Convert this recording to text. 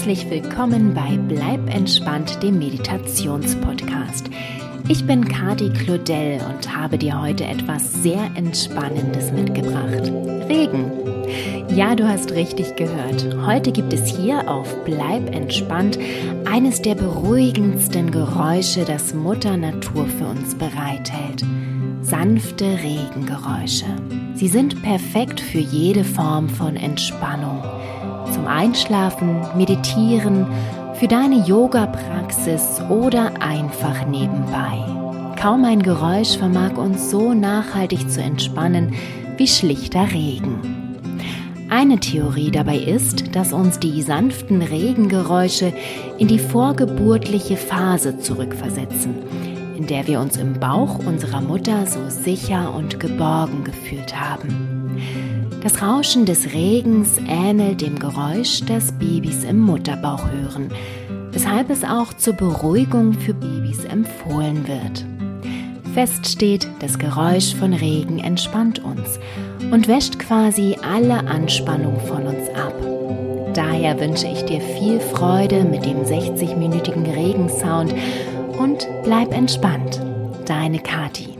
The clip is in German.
herzlich willkommen bei Bleib entspannt, dem Meditationspodcast. Ich bin Kati Claudel und habe dir heute etwas sehr Entspannendes mitgebracht. Regen. Ja, du hast richtig gehört. Heute gibt es hier auf Bleib entspannt eines der beruhigendsten Geräusche, das Mutter Natur für uns bereithält. Sanfte Regengeräusche. Sie sind perfekt für jede Form von Entspannung Einschlafen, Meditieren, für deine Yoga-Praxis oder einfach nebenbei. Kaum ein Geräusch vermag uns so nachhaltig zu entspannen wie schlichter Regen. Eine Theorie dabei ist, dass uns die sanften Regengeräusche in die vorgeburtliche Phase zurückversetzen, in der wir uns im Bauch unserer Mutter so sicher und geborgen gefühlt haben. Das Rauschen des Regens ähnelt dem Geräusch, das Babys im Mutterbauch hören, weshalb es auch zur Beruhigung für Babys empfohlen wird. Fest steht, das Geräusch von Regen entspannt uns und wäscht quasi alle Anspannung von uns ab. Daher wünsche ich dir viel Freude mit dem 60-minütigen Regensound und bleib entspannt. Deine Kati.